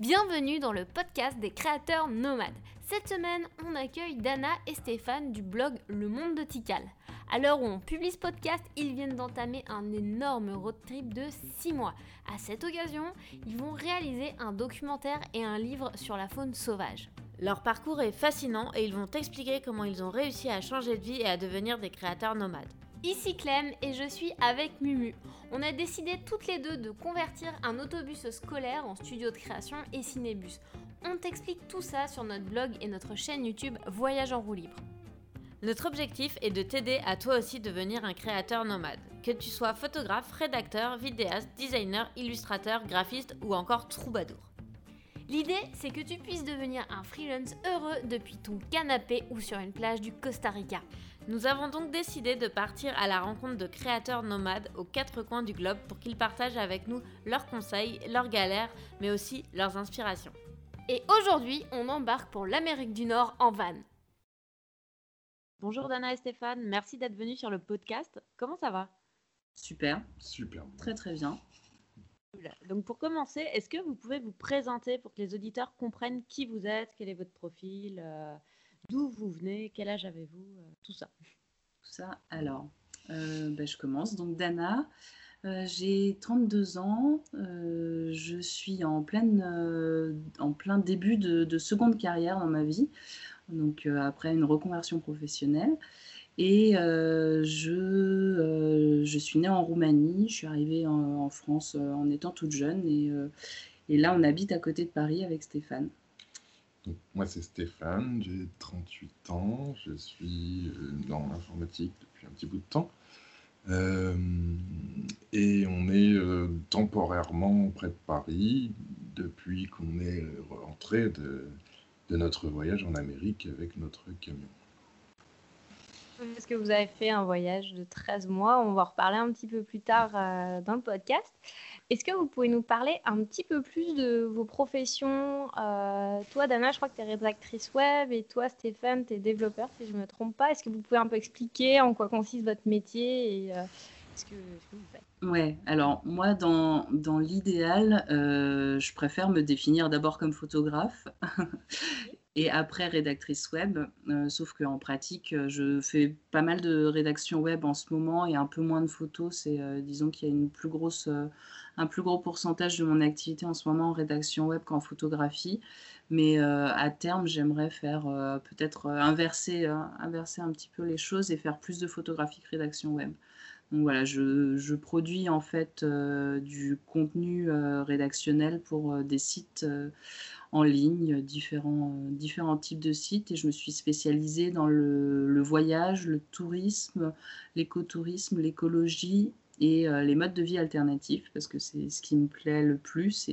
Bienvenue dans le podcast des créateurs nomades. Cette semaine, on accueille Dana et Stéphane du blog Le Monde de Tikal. À l'heure où on publie ce podcast, ils viennent d'entamer un énorme road trip de 6 mois. À cette occasion, ils vont réaliser un documentaire et un livre sur la faune sauvage. Leur parcours est fascinant et ils vont expliquer comment ils ont réussi à changer de vie et à devenir des créateurs nomades. Ici Clem et je suis avec Mumu. On a décidé toutes les deux de convertir un autobus scolaire en studio de création et cinébus. On t'explique tout ça sur notre blog et notre chaîne YouTube Voyage en roue libre. Notre objectif est de t'aider à toi aussi devenir un créateur nomade. Que tu sois photographe, rédacteur, vidéaste, designer, illustrateur, graphiste ou encore troubadour. L'idée, c'est que tu puisses devenir un freelance heureux depuis ton canapé ou sur une plage du Costa Rica. Nous avons donc décidé de partir à la rencontre de créateurs nomades aux quatre coins du globe pour qu'ils partagent avec nous leurs conseils, leurs galères, mais aussi leurs inspirations. Et aujourd'hui, on embarque pour l'Amérique du Nord en van. Bonjour Dana et Stéphane, merci d'être venus sur le podcast. Comment ça va? Super, Super. très très bien. Donc pour commencer, est-ce que vous pouvez vous présenter pour que les auditeurs comprennent qui vous êtes, quel est votre profil, euh, d'où vous venez, quel âge avez-vous, euh, tout ça? Tout ça, alors, euh, ben, je commence. Donc Dana, j'ai 32 ans, je suis en, en plein début de, de seconde carrière dans ma vie, donc après une reconversion professionnelle. Et je, je suis née en Roumanie, je suis arrivée en, France euh, en étant toute jeune et, euh, et là on habite à côté de Paris avec Stéphane. Moi, c'est Stéphane, j'ai 38 ans, je suis euh, dans l'informatique depuis un petit bout de temps. Et on est temporairement près de Paris depuis qu'on est rentré de notre voyage en Amérique avec notre camion. Parce que vous avez fait un voyage de 13 mois, on va en reparler un petit peu plus tard euh, dans le podcast. Est-ce que vous pouvez nous parler un petit peu plus de vos professions? Euh, Toi, Dana, je crois que tu es rédactrice web et toi, Stéphane, tu es développeur, si je ne me trompe pas. Est-ce que vous pouvez un peu expliquer en quoi consiste votre métier et euh, Ouais, alors moi, dans, dans l'idéal, je préfère me définir d'abord comme photographe et après rédactrice web. Euh, sauf qu'en pratique, euh, je fais pas mal de rédaction web en ce moment et un peu moins de photos. C'est, euh, disons qu'il y a une plus grosse, un plus gros pourcentage de mon activité en ce moment en rédaction web qu'en photographie. Mais à terme, j'aimerais faire peut-être inverser, inverser un petit peu les choses et faire plus de photographie que rédaction web. Donc voilà, je, je produis en fait du contenu rédactionnel pour des sites en ligne, différents, euh, différents types de sites, et je me suis spécialisée dans le, voyage, le tourisme, l'écotourisme, l'écologie et euh, les modes de vie alternatifs, parce que c'est ce qui me plaît le plus,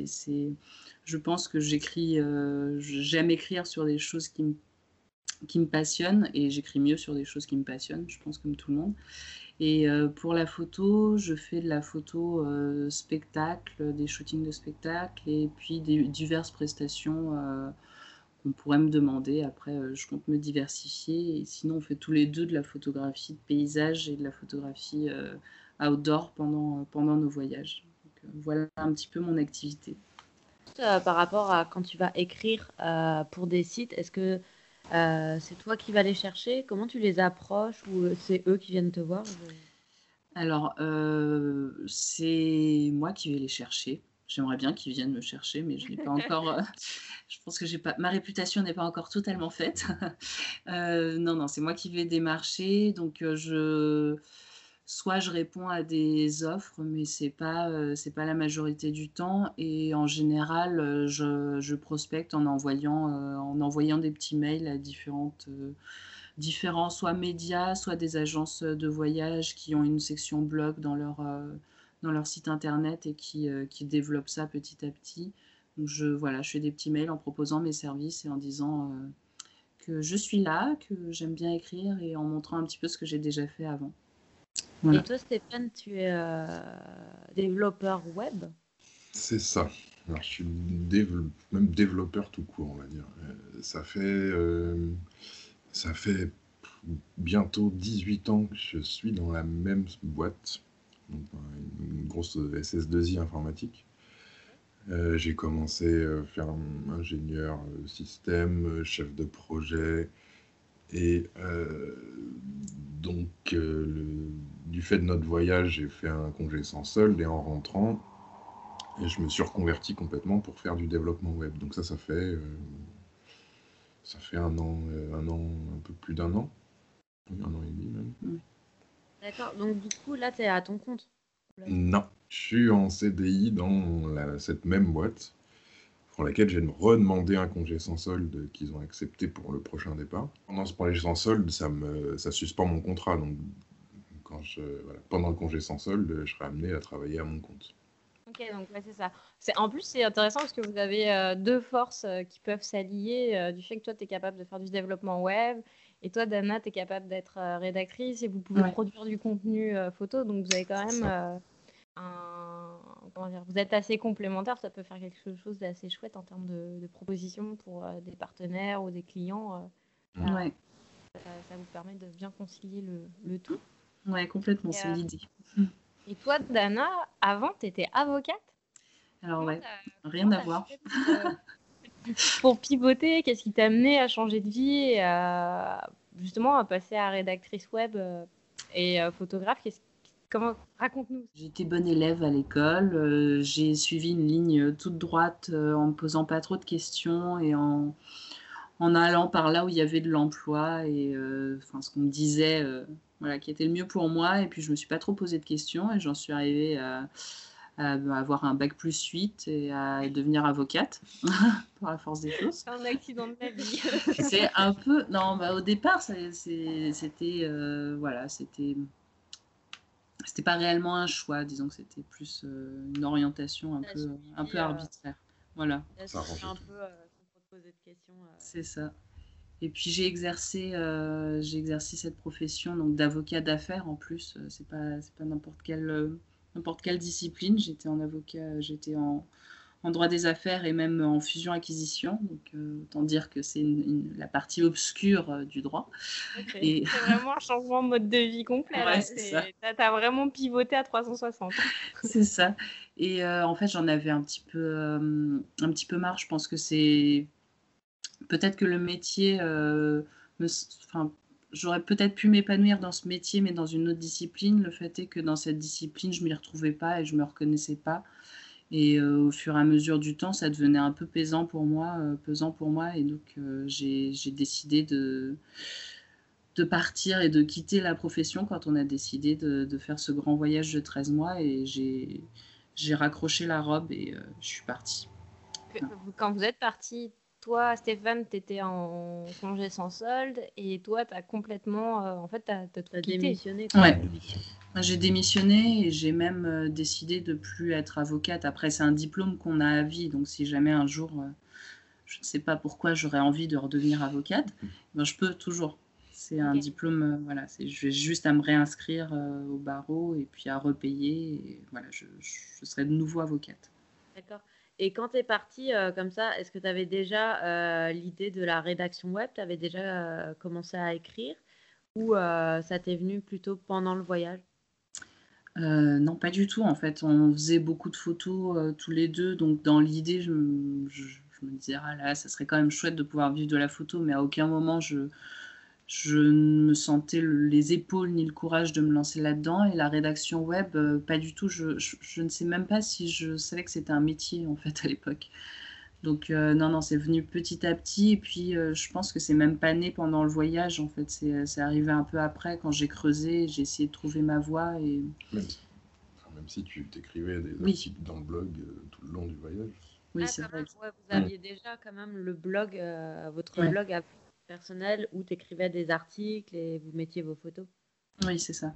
je pense que j'écris, euh, j'aime écrire sur des choses qui me, qui me passionnent, et j'écris mieux sur des choses qui me passionnent, je pense comme tout le monde. Et euh, pour la photo, je fais de la photo euh, spectacle, des shootings de spectacle et puis des diverses prestations euh, qu'on pourrait me demander. Après, je compte me diversifier. Et sinon, on fait tous les deux de la photographie de paysage et de la photographie outdoor pendant, pendant nos voyages. Voilà un petit peu mon activité. Par rapport à quand tu vas écrire pour des sites, est-ce que euh, c'est toi qui vas les chercher Comment tu les approches ou euh, c'est eux qui viennent te voir? Alors, euh, c'est moi qui vais les chercher. J'aimerais bien qu'ils viennent me chercher, mais je n'ai pas encore. euh, je pense que j'ai pas, ma réputation n'est pas encore totalement faite. Non, non, c'est moi qui vais démarcher. Donc, je, soit je réponds à des offres, mais c'est pas, euh, pas la majorité du temps. Et en général, euh, je, je prospecte en envoyant, euh, en envoyant des petits mails à différentes. différents, soit médias, soit des agences de voyage qui ont une section blog dans leur, dans leur site internet et qui, qui développent ça petit à petit. Donc je, voilà, je fais des petits mails en proposant mes services et en disant que je suis là, que j'aime bien écrire et en montrant un petit peu ce que j'ai déjà fait avant. Voilà. Et toi, Stéphane, tu es euh, développeur web? C'est ça. Alors, je suis même développeur tout court, on va dire. Euh, ça fait, euh, ça fait bientôt 18 ans que je suis dans la même boîte, donc une grosse SS2I informatique. Euh, j'ai commencé à faire ingénieur système, chef de projet. Et donc, du fait de notre voyage, j'ai fait un congé sans solde et en rentrant, je me suis reconverti complètement pour faire du développement web. Donc ça, ça fait, ça fait un an, un an, un peu plus d'un an. Un an et demi même. D'accord, donc du coup, là, tu es à ton compte? Non, je suis en CDI dans cette même boîte pour laquelle j'ai redemandé un congé sans solde qu'ils ont accepté pour le prochain départ. Pendant ce congé sans solde, ça, me, ça suspend mon contrat. Donc, quand je, pendant le congé sans solde, je serai amené à travailler à mon compte. Ok, donc c'est ça. En plus, c'est intéressant parce que vous avez euh, deux forces euh, qui peuvent s'allier euh, du fait que toi, tu es capable de faire du développement web et toi, Dana, tu es capable d'être rédactrice et vous pouvez produire du contenu photo. Donc, vous avez quand même un. Comment dire Vous êtes assez complémentaires. Ça peut faire quelque chose d'assez chouette en termes de, propositions pour des partenaires ou des clients. ouais. Ça, vous permet de bien concilier le, le tout. Ouais, complètement, c'est l'idée. Et toi, Dana, avant, tu étais avocate? Alors, ouais, rien à voir. Euh, pour pivoter, qu'est-ce qui t'a amené à changer de vie et à, justement à passer à rédactrice web euh, et euh, photographe? Comment raconte-nous J'étais bonne élève à l'école. j'ai suivi une ligne toute droite en me posant pas trop de questions et en, en allant par là où il y avait de l'emploi et enfin ce qu'on me disait voilà, qui était le mieux pour moi. Et puis, je ne me suis pas trop posé de questions et j'en suis arrivée à, avoir un bac plus 8 et à devenir avocate par la force des choses. C'est un accident de la vie. c'est un peu. Non, bah, au départ, c'était. Euh, voilà, c'était. C'était pas réellement un choix, disons que c'était plus euh, une orientation un peu, un peu euh, arbitraire. Voilà. C'est un peu sans poser de questions. C'est ça. Et puis j'ai exercé, euh, j'ai exercé cette profession donc d'avocat d'affaires en plus. Euh, c'est pas c'est pas n'importe quelle euh, n'importe quelle discipline. J'étais en avocat, j'étais en, en, droit des affaires et même en fusion acquisition. Donc autant dire que c'est la partie obscure du droit. Et... C'est vraiment un changement de mode de vie complet. Ouais, tu as, vraiment pivoté à 360. c'est ça. Et en fait j'en avais un petit peu un petit peu marre. Je pense que c'est peut-être que le métier, euh, enfin, j'aurais peut-être pu m'épanouir dans ce métier, mais dans une autre discipline. Le fait est que dans cette discipline, je m'y retrouvais pas et je me reconnaissais pas. Et euh, au fur et à mesure du temps, ça devenait un peu pesant pour moi, euh, pesant pour moi. Et donc, j'ai décidé de, de partir et de quitter la profession quand on a décidé de, de faire ce grand voyage de 13 mois. Et j'ai raccroché la robe et je suis partie. Quand vous êtes partie, toi, Stéphane, tu étais en congé sans solde et toi, tu as complètement. Euh, en fait, tu as, démissionné. Ouais. J'ai démissionné et j'ai même euh, décidé de plus être avocate. Après, c'est un diplôme qu'on a à vie. Donc, si jamais un jour, euh, je ne sais pas pourquoi j'aurais envie de redevenir avocate, ben, je peux toujours. C'est un diplôme, voilà, c'est juste à me réinscrire au barreau et puis à repayer. Et voilà, je, je serai de nouveau avocate. D'accord. Et quand tu es parti euh, comme ça, est-ce que tu avais déjà euh, l'idée de la rédaction web? Tu avais déjà euh, commencé à écrire? Ou ça t'est venu plutôt pendant le voyage? Non, pas du tout. En fait, on faisait beaucoup de photos tous les deux. Donc, dans l'idée, je, me disais, ah là, ça serait quand même chouette de pouvoir vivre de la photo. Mais à aucun moment, je, je ne me sentais les épaules ni le courage de me lancer là-dedans. Et la rédaction web, euh, pas du tout. Je, je, ne sais même pas si je savais que c'était un métier, en fait, à l'époque. Donc, euh, non, non, c'est venu petit à petit. Et puis, euh, je pense que c'est même pas né pendant le voyage, en fait. C'est arrivé un peu après, quand j'ai creusé, j'ai essayé de trouver ma voie. Et... Même, si, tu t'écrivais des articles dans le blog tout le long du voyage. Oui, ah, c'est vrai. vous aviez déjà quand même le blog, votre blog à personnel où tu écrivais des articles et vous mettiez vos photos. Oui, c'est ça.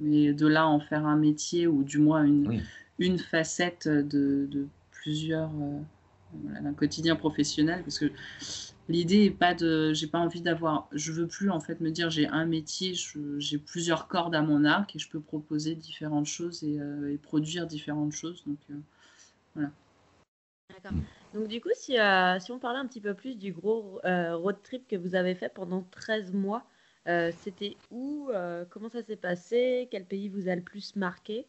Mais de là en faire un métier ou du moins une, une facette de, de plusieurs euh, d'un quotidien professionnel parce que l'idée est pas de j'ai pas envie d'avoir je veux plus en fait me dire j'ai un métier j'ai plusieurs cordes à mon arc et je peux proposer différentes choses et, euh, produire différentes choses. Donc euh, voilà. D'accord donc du coup, si, euh, si, on parlait un petit peu plus du gros euh, road trip que vous avez fait pendant 13 mois, euh, c'était où Comment ça s'est passé Quel pays vous a le plus marqué?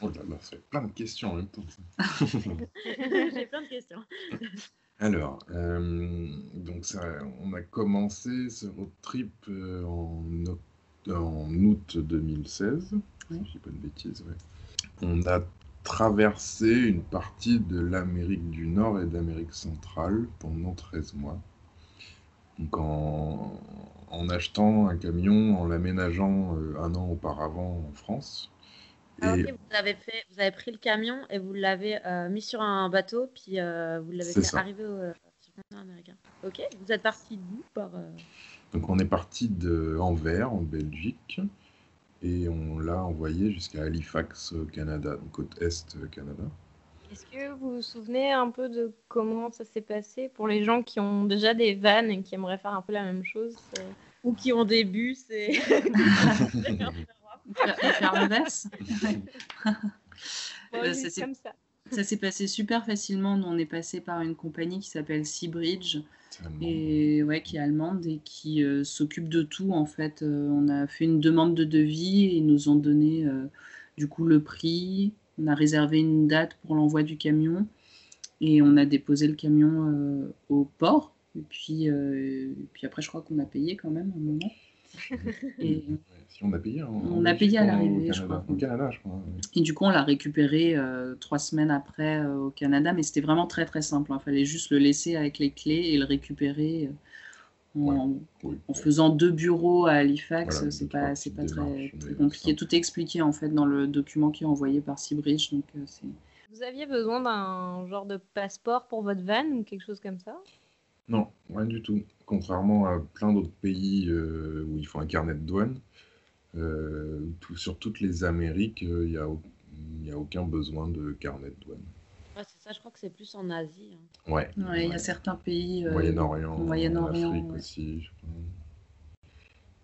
Oh là là, ça fait plein de questions en même temps. J'ai plein de questions. Alors, donc ça, on a commencé ce road trip en, août 2016, si Oui. je dis pas de bêtises. ouais. On a traversé une partie de l'Amérique du Nord et de l'Amérique centrale pendant 13 mois. Donc en, en achetant un camion, en l'aménageant euh, un an auparavant en France. Ah, Et ok, vous avez fait, vous avez pris le camion et vous l'avez euh, mis sur un bateau, puis euh, vous l'avez fait ça. arriver au, euh, sur le continent américain. Ok, vous êtes parti d'où par Donc on est parti de Anvers en Belgique et on l'a envoyé jusqu'à Halifax au Canada, donc côte est euh, Canada. Est-ce que vous vous souvenez un peu de comment ça s'est passé pour les gens qui ont déjà des vannes et qui aimeraient faire un peu la même chose euh, ou qui ont des bus et bon, Euh, ça s'est- passé super facilement. Nous, on est passé par une compagnie qui s'appelle Seabridge. Et ouais, qui est allemande et qui euh, s'occupe de tout en fait. Euh, on a fait une demande de devis et ils nous ont donné euh, du coup le prix. On a réservé une date pour l'envoi du camion et on a déposé le camion au port. Et puis, et puis après, je crois qu'on a payé quand même un moment. Et, si on a payé. hein, On payé à l'arrivée, je Canada crois. Au Canada, je crois. et du coup, on l'a récupéré euh, trois semaines après euh, au Canada, mais c'était vraiment très très simple. Il fallait juste le laisser avec les clés et le récupérer euh, en, Oui. en faisant deux bureaux à Halifax. Voilà, c'est pas, c'est pas très, compliqué. Tout est expliqué en fait dans le document qui est envoyé par Seabridge. Donc, euh, c'est... Vous aviez besoin d'un genre de passeport pour votre van ou quelque chose comme ça? Non, rien du tout. Contrairement à plein d'autres pays euh, où il faut un carnet de douane, euh, tout- sur toutes les Amériques, euh, il n'y a, y aucun besoin de carnet de douane. Ouais, c'est ça, je crois que c'est plus en Asie. hein. Ouais. Ouais, il y a certains pays. euh, Moyen-Orient, Moyen-Orient, Afrique ouais. aussi. je crois.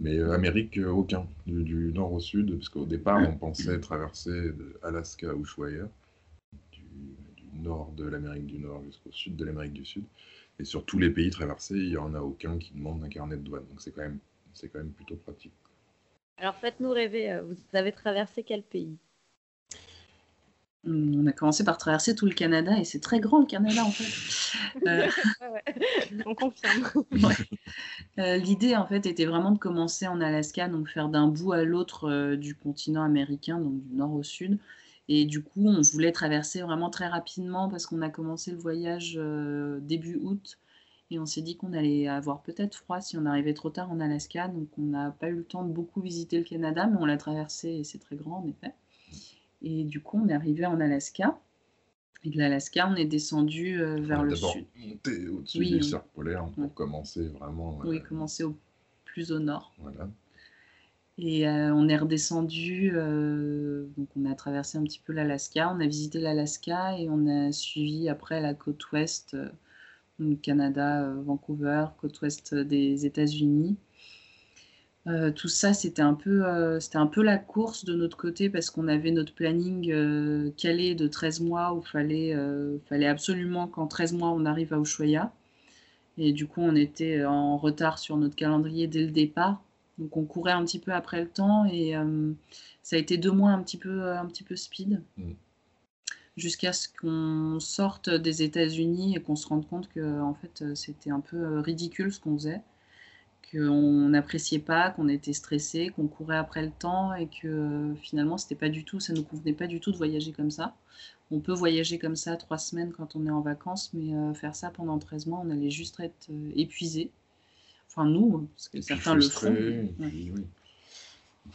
Mais euh, Amérique, aucun. Du, du nord au sud, parce qu'au départ, on pensait traverser de Alaska à Ushuaia, du, du nord de l'Amérique du Nord jusqu'au sud de l'Amérique du Sud. Et sur tous les pays traversés, il n'y en a aucun qui demande un carnet de douane. Donc c'est quand même, c'est quand même plutôt pratique. Alors faites-nous rêver, euh, vous avez traversé quel pays? Hum, On a commencé par traverser tout le Canada et c'est très grand le Canada en fait. Euh, On confirme. Euh, L'idée, en fait, était vraiment de commencer en Alaska, donc faire d'un bout à l'autre euh, du continent américain, donc du nord au sud. Et du coup, on voulait traverser vraiment très rapidement parce qu'on a commencé le voyage euh, début août et on s'est dit qu'on allait avoir peut-être froid si on arrivait trop tard en Alaska. Donc, on n'a pas eu le temps de beaucoup visiter le Canada, mais on l'a traversé et c'est très grand en effet. Et du coup, on est arrivé en Alaska. Et de l'Alaska, on est descendu euh, vers On a le sud. monté au-dessus Oui, du cercle polaire pour commencer vraiment. euh, Oui, commencer au plus au nord. Voilà. Et euh, on est redescendu, euh, donc on a traversé un petit peu l'Alaska, on a visité l'Alaska et on a suivi après la côte ouest, euh, donc Canada, Vancouver, côte ouest des États-Unis. Tout ça, c'était un peu, un peu la course de notre côté parce qu'on avait notre planning calé de 13 mois où il fallait, fallait absolument qu'en 13 mois on arrive à Ushuaia. Et du coup, on était en retard sur notre calendrier dès le départ. Donc on courait un petit peu après le temps et euh, ça a été deux mois un petit peu, un petit peu speed. Mm. Jusqu'à ce qu'on sorte des États-Unis et qu'on se rende compte que en fait c'était un peu euh, ridicule ce qu'on faisait, qu'on n'appréciait pas, qu'on était stressé, qu'on courait après le temps et que euh, finalement c'était pas du tout, ça nous convenait pas du tout de voyager comme ça. On peut voyager comme ça trois semaines quand on est en vacances, mais euh, faire ça pendant 13 mois, on allait juste être euh, épuisé. Enfin nous, hein, parce que certains le font. et Ouais. puis, oui.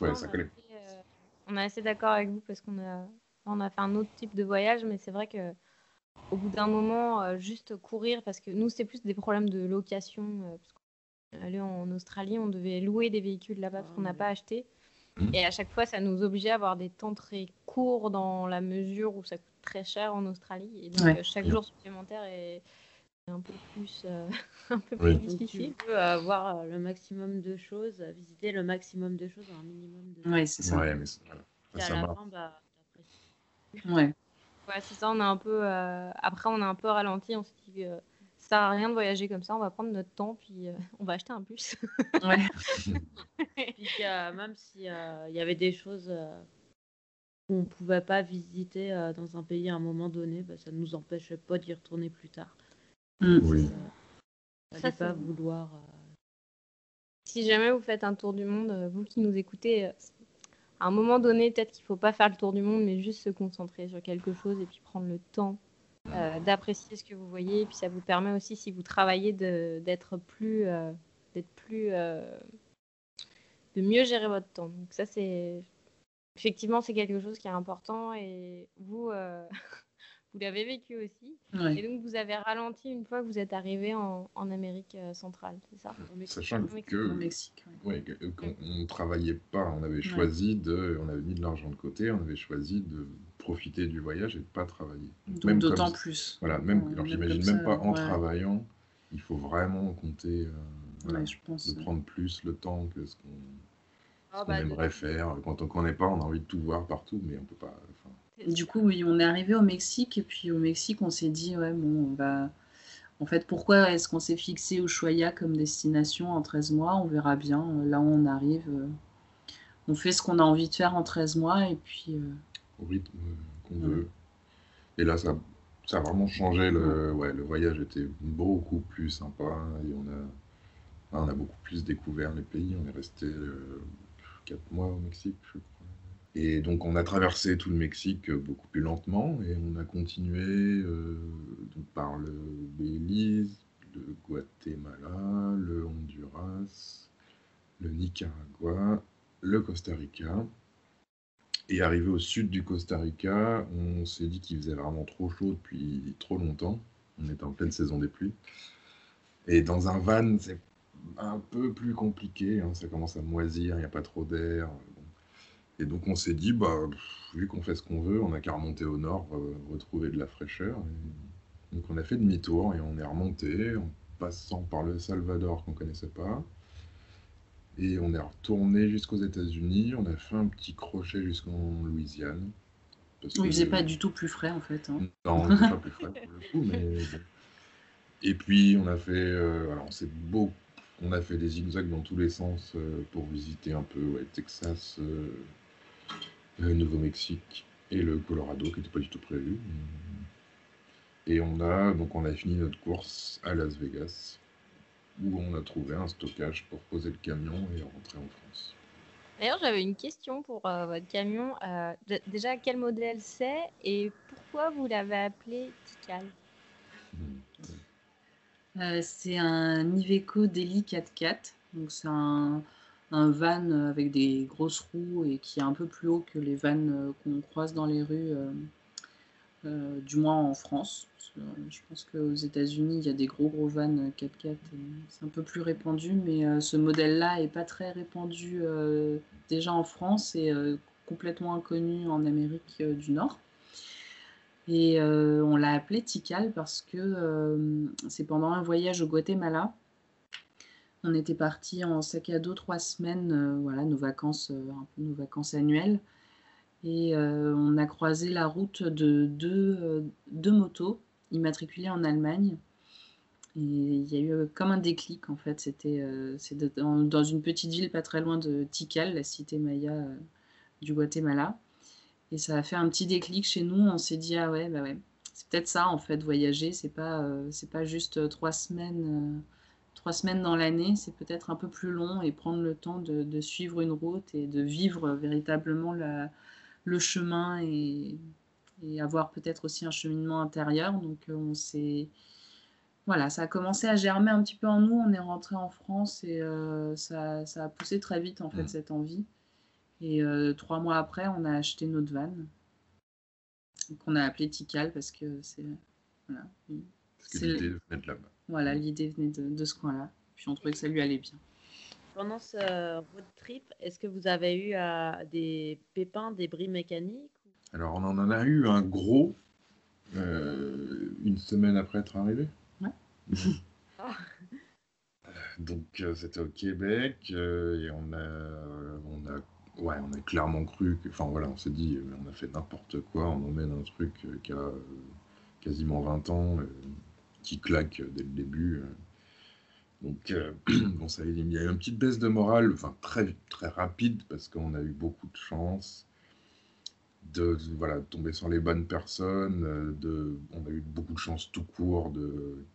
Ouais, Non, ça on, collait. est assez, euh, on est assez d'accord avec vous parce qu'on a, on a fait un autre type de voyage, mais c'est vrai que au bout d'un moment, euh, juste courir, parce que nous, c'est plus des problèmes de location. euh, parce qu'on allait en Australie, on devait louer des véhicules là-bas parce Ah, qu'on n'a oui. pas acheté. Mhm. Et à chaque fois, ça nous obligeait à avoir des temps très courts dans la mesure où ça coûte très cher en Australie. Et donc, Ouais. chaque Mhm. jour supplémentaire est un peu plus, euh, un peu Oui. plus Donc tu difficile. veux avoir le maximum de choses, euh, visiter le maximum de choses un minimum de Ouais, c'est ça. Ouais, mais. Et Ça, à ça la marche. fin, bah, t'apprécies. Ouais. Ouais, c'est ça, on a un peu. euh, Après, on a un peu ralenti. On s'est dit que ça sert à rien de voyager comme ça. On va prendre notre temps, puis euh, on va acheter un bus. Ouais. Puis euh, même si euh, il y avait des choses euh, on ne pouvait pas visiter euh, dans un pays à un moment donné, bah, ça ne nous empêchait pas d'y retourner plus tard. Mm. Oui. Ça, pas vouloir. euh, Si jamais vous faites un tour du monde, euh, vous qui nous écoutez, euh, à un moment donné, peut-être qu'il ne faut pas faire le tour du monde, mais juste se concentrer sur quelque chose et puis prendre le temps euh, d'apprécier ce que vous voyez. Et puis ça vous permet aussi, si vous travaillez, de- d'être plus, euh, d'être plus, euh, de mieux gérer votre temps. Donc ça, c'est effectivement c'est quelque chose qui est important et vous, euh, vous l'avez vécu aussi. Ouais. Et donc vous avez ralenti une fois que vous êtes arrivé en, en Amérique euh, centrale, c'est ça? Sachant Au que Au Mexique. ouais. Ouais, qu'on on ne travaillait pas, on avait choisi de, on avait mis de l'argent de côté, on avait choisi de profiter du voyage et de pas travailler. Donc d'autant plus. Voilà, même, Ouais, alors j'imagine même pas en ouais. travaillant, il faut vraiment compter, euh, voilà, Ouais, je pense. de prendre plus le temps que ce qu'on Ah, ce qu'on bah, aimerait faire. Quand on connaît pas, on a envie de tout voir partout, mais on peut pas. Du coup, oui, on est arrivé au Mexique et puis au Mexique, on s'est dit, ouais, bon, on va. En fait, pourquoi est-ce qu'on s'est fixé Ushuaia comme destination en 13 mois? On verra bien. Là où on arrive, euh, on fait ce qu'on a envie de faire en 13 mois et puis. euh, au rythme qu'on Ouais. veut. Et là, ça, ça a vraiment changé. Le, ouais, le voyage était beaucoup plus sympa et on a, on a beaucoup plus découvert les pays. On est resté euh, quatre mois au Mexique, je. Et donc, on a traversé tout le Mexique euh, beaucoup plus lentement et on a continué euh, par le Belize, le Guatemala, le Honduras, le Nicaragua, le Costa Rica. Et arrivé au sud du Costa Rica, on s'est dit qu'il faisait vraiment trop chaud depuis trop longtemps. On était en pleine saison des pluies. Et dans un van, c'est un peu plus compliqué. hein, Ça commence à moisir, il n'y a pas trop d'air. Et donc on s'est dit, bah, vu qu'on fait ce qu'on veut, on n'a qu'à remonter au nord, euh, retrouver de la fraîcheur. Et donc on a fait demi-tour et on est remonté en passant par le Salvador qu'on connaissait pas. Et on est retourné jusqu'aux États-Unis. On a fait un petit crochet jusqu'en Louisiane. Parce Il que- faisait pas du tout plus frais en fait. hein. non, c'est pas plus frais pour le coup, mais. Et puis on a fait, euh, alors c'est beau, on a fait des zigzags dans tous les sens euh, pour visiter un peu ouais, Texas, euh, le Nouveau-Mexique et le Colorado qui n'était pas du tout prévu. Et on a donc on a fini notre course à Las Vegas où on a trouvé un stockage pour poser le camion et rentrer en France. D'ailleurs, j'avais une question pour euh, votre camion. Euh, déjà, quel modèle c'est et pourquoi vous l'avez appelé Tikal? Hmm. Euh, c'est un Iveco Daily 4x4. Donc c'est un, un van avec des grosses roues et qui est un peu plus haut que les vannes euh, qu'on croise dans les rues, euh, euh, du moins en France. Je pense qu'aux États-Unis, il y a des gros gros vannes 4x4. et C'est un peu plus répandu, mais ce modèle-là est pas très répandu déjà en France et complètement inconnu en Amérique du Nord. Et on l'a appelé Tikal parce que c'est pendant un voyage au Guatemala. On était parti en sac à dos trois semaines, euh, voilà, nos vacances, euh, un peu nos vacances annuelles. Et euh, on a croisé la route de deux, motos immatriculées en Allemagne. Et il y a eu comme un déclic en fait. C'était dans, une petite ville pas très loin de Tikal, la cité maya du Guatemala. Et ça a fait un petit déclic chez nous. On s'est dit, ah ouais, bah ouais. C'est peut-être ça, en fait, voyager. C'est pas, c'est pas juste trois semaines, trois semaines dans l'année. C'est peut-être un peu plus long et prendre le temps de, de suivre une route et de vivre véritablement la- le chemin et, et avoir peut-être aussi un cheminement intérieur. Donc, euh, on s'est. Voilà, ça a commencé à germer un petit peu en nous. On est rentré en France et euh, ça, ça a poussé très vite, en fait, Mm. cette envie. Et euh, trois mois après, on a acheté notre van, qu'on a appelé Tikal parce que c'est voilà, C'est- l'idée de là-bas. Voilà, l'idée venait de, de ce coin-là. Puis on trouvait que ça lui allait bien. Pendant ce road trip, est-ce que vous avez eu euh, des pépins, des bris mécaniques Alors, on en a eu un gros euh, une semaine après être arrivé. Ouais. Ah. Euh, Donc, euh, c'était au Québec euh, et on a, on a, ouais, on a clairement cru que, enfin voilà, on s'est dit, euh, on a fait n'importe quoi, on emmène un truc euh, qui a euh, quasiment 20 ans, euh, qui claque euh, dès le début. euh. Donc, euh, bon, ça, il y a une petite baisse de morale, enfin très, très rapide parce qu'on a eu beaucoup de chance de, voilà, tomber sur les bonnes personnes. De, on a eu beaucoup de chance tout court de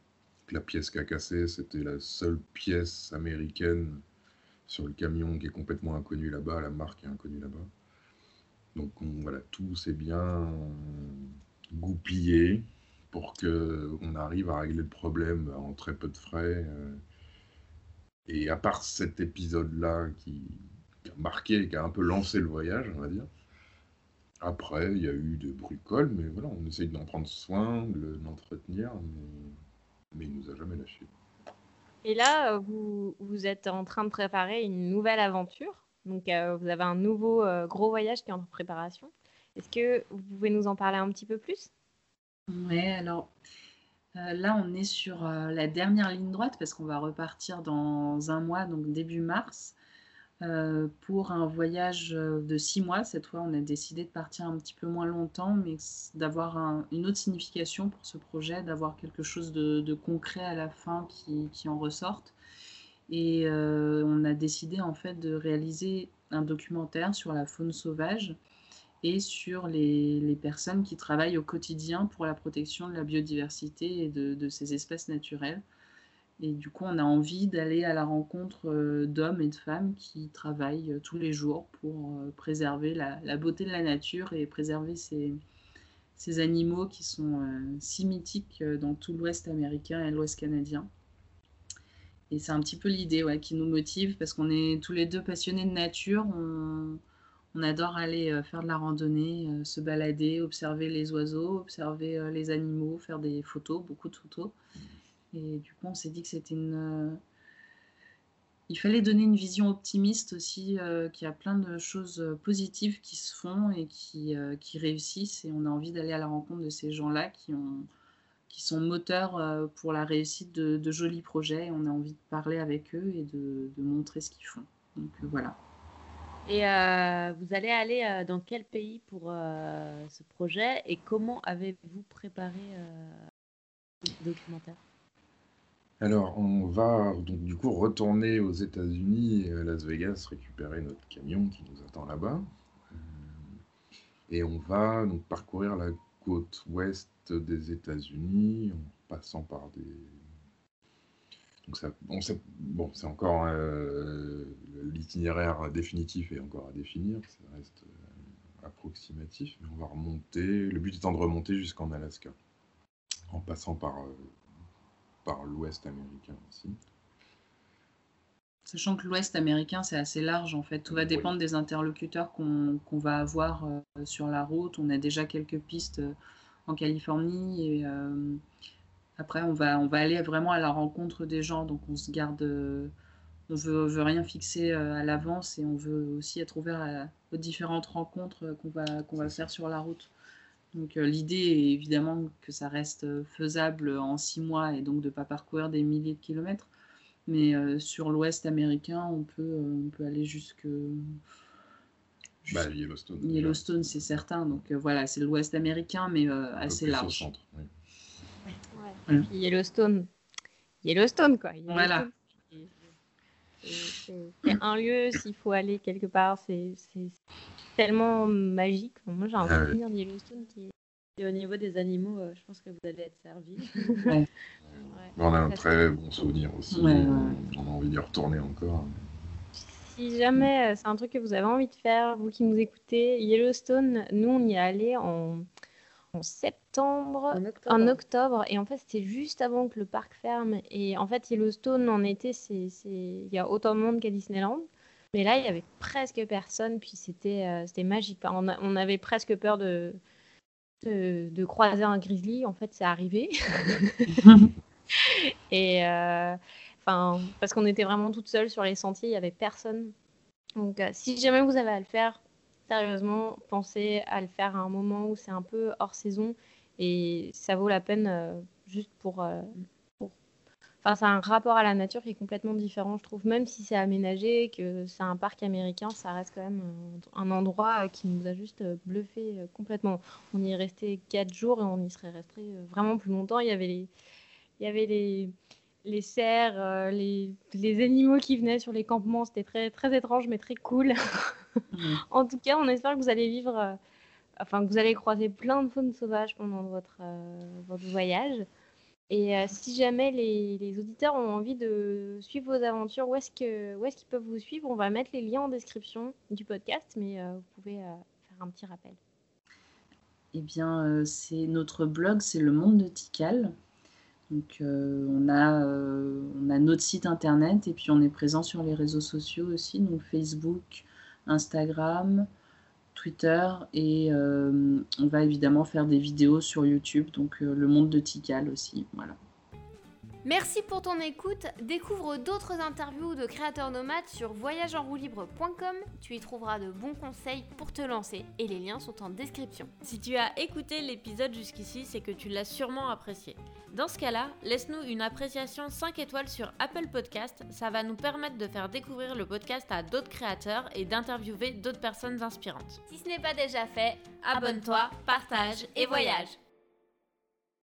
la pièce qui a cassé, c'était la seule pièce américaine sur le camion qui est complètement inconnue là-bas, la marque est inconnue là-bas. Donc voilà, tout s'est bien goupillé pour qu'on arrive à régler le problème en très peu de frais. Euh. Et à part cet épisode-là qui, a marqué, qui a un peu lancé le voyage, on va dire, après, il y a eu des bricoles, mais voilà, on essaye d'en prendre soin, de l'entretenir, mais, mais il nous a jamais lâchés. Et là, vous, vous êtes en train de préparer une nouvelle aventure. Donc, euh, vous avez un nouveau euh, gros voyage qui est en préparation. Est-ce que vous pouvez nous en parler un petit peu plus? Oui, alors euh, là, on est sur la dernière ligne droite parce qu'on va repartir dans un mois, donc début mars. Euh, pour un voyage euh, de six mois. Cette fois, on a décidé de partir un petit peu moins longtemps, mais d'avoir une autre signification pour ce projet, d'avoir quelque chose de, concret à la fin qui, en ressorte. Et euh, on a décidé en fait de réaliser un documentaire sur la faune sauvage et sur les, personnes qui travaillent au quotidien pour la protection de la biodiversité et de ces espèces naturelles. Et du coup, on a envie d'aller à la rencontre euh, d'hommes et de femmes qui travaillent euh, tous les jours pour euh, préserver la, beauté de la nature et préserver ces, animaux qui sont si mythiques dans tout l'Ouest américain et l'Ouest canadien. Et c'est un petit peu l'idée qui nous motive parce qu'on est tous les deux passionnés de nature. On adore aller faire de la randonnée, se balader, observer les oiseaux, observer les animaux, faire des photos, beaucoup de photos. Et du coup, on s'est dit que c'était une. Euh, il fallait donner une vision optimiste aussi, euh, qu'il y a plein de choses euh, positives qui se font et qui, réussissent. Et on a envie d'aller à la rencontre de ces gens-là qui, ont, sont moteurs pour la réussite de, jolis projets. Et on a envie de parler avec eux et de, de montrer ce qu'ils font. Donc voilà. Et vous allez aller dans quel pays pour ce projet et comment avez-vous préparé le documentaire? Alors, on va donc du coup retourner aux États-Unis à Las Vegas récupérer notre camion qui nous attend là-bas. Euh, et on va donc parcourir la côte ouest des États-Unis en passant par des. Donc ça, bon, c'est encore euh, l'itinéraire définitif est encore à définir, ça reste euh, approximatif, mais on va remonter. Le but étant de remonter jusqu'en Alaska en passant par par l'Ouest américain aussi. Sachant que l'Ouest américain, c'est assez large en fait. Tout va dépendre des interlocuteurs qu'on va avoir euh, sur la route. On a déjà quelques pistes euh, en Californie et euh, après on va, on va aller vraiment à la rencontre des gens. Donc on se garde, on veut, veut rien fixer à l'avance et on veut aussi être ouvert aux différentes rencontres qu'on va, qu'on va faire sur la route. Donc euh, l'idée est évidemment que ça reste euh, faisable en six mois et donc de ne pas parcourir des milliers de kilomètres. Mais euh, sur l'ouest américain, on peut, on peut aller jusque... Bah, Yellowstone. Yellowstone, c'est certain. Donc voilà, c'est l'ouest américain, mais assez large. Centre, Yellowstone. Yellowstone, quoi. voilà. C'est un lieu, s'il faut aller quelque part, c'est tellement magique. Moi, j'ai un ah souvenir d'Yellowstone qui et au niveau des animaux, euh, je pense que vous allez être servi. On a un très bon souvenir aussi. On a envie d'y retourner encore. Si jamais euh, c'est un truc que vous avez envie de faire, vous qui nous écoutez, Yellowstone, nous on y est allé en, en septembre, en octobre. et en fait c'était juste avant que le parc ferme. Et en fait Yellowstone en été, c'est il y a autant de monde qu'à Disneyland. Mais là, il y avait presque personne, puis c'était euh, c'était magique. On, on, avait presque peur de, de, croiser un grizzly. En fait, c'est arrivé. et euh, enfin, parce qu'on était vraiment toutes seules sur les sentiers, il y avait personne. Donc, euh, si jamais vous avez à le faire, sérieusement, pensez à le faire à un moment où c'est un peu hors saison et ça vaut la peine juste pour Enfin, c'est un rapport à la nature qui est complètement différent, je trouve. Même si c'est aménagé, que c'est un parc américain, ça reste quand même un, endroit qui nous a juste bluffé euh, complètement. On y est resté quatre jours et on y serait resté euh, vraiment plus longtemps. Il y avait les, il y avait les, les cerfs, euh, les, les, animaux qui venaient sur les campements. C'était très, très étrange, mais très cool. en tout cas, on espère que vous allez vivre enfin, vous allez croiser plein de faune sauvage pendant votre, votre voyage. Et si jamais les, auditeurs ont envie de suivre vos aventures, où est-ce qu'ils peuvent vous suivre? On va mettre les liens en description du podcast, mais vous pouvez faire un petit rappel. Eh bien, c'est notre blog, c'est le monde de Tikal. Donc, on, a, on a notre site internet et puis on est présent sur les réseaux sociaux aussi, donc Facebook, Instagram, Twitter et euh, on va évidemment faire des vidéos sur YouTube, donc euh, le monde de Tikal aussi. Voilà. Merci pour ton écoute. Découvre d'autres interviews de créateurs nomades sur voyageenroulibre.com. Tu y trouveras de bons conseils pour te lancer et les liens sont en description. Si tu as écouté l'épisode jusqu'ici, c'est que tu l'as sûrement apprécié. Dans ce cas-là, laisse-nous une appréciation 5 étoiles sur Apple Podcast. Ça va nous permettre de faire découvrir le podcast à d'autres créateurs et d'interviewer d'autres personnes inspirantes. Si ce n'est pas déjà fait, abonne-toi, partage et voyage.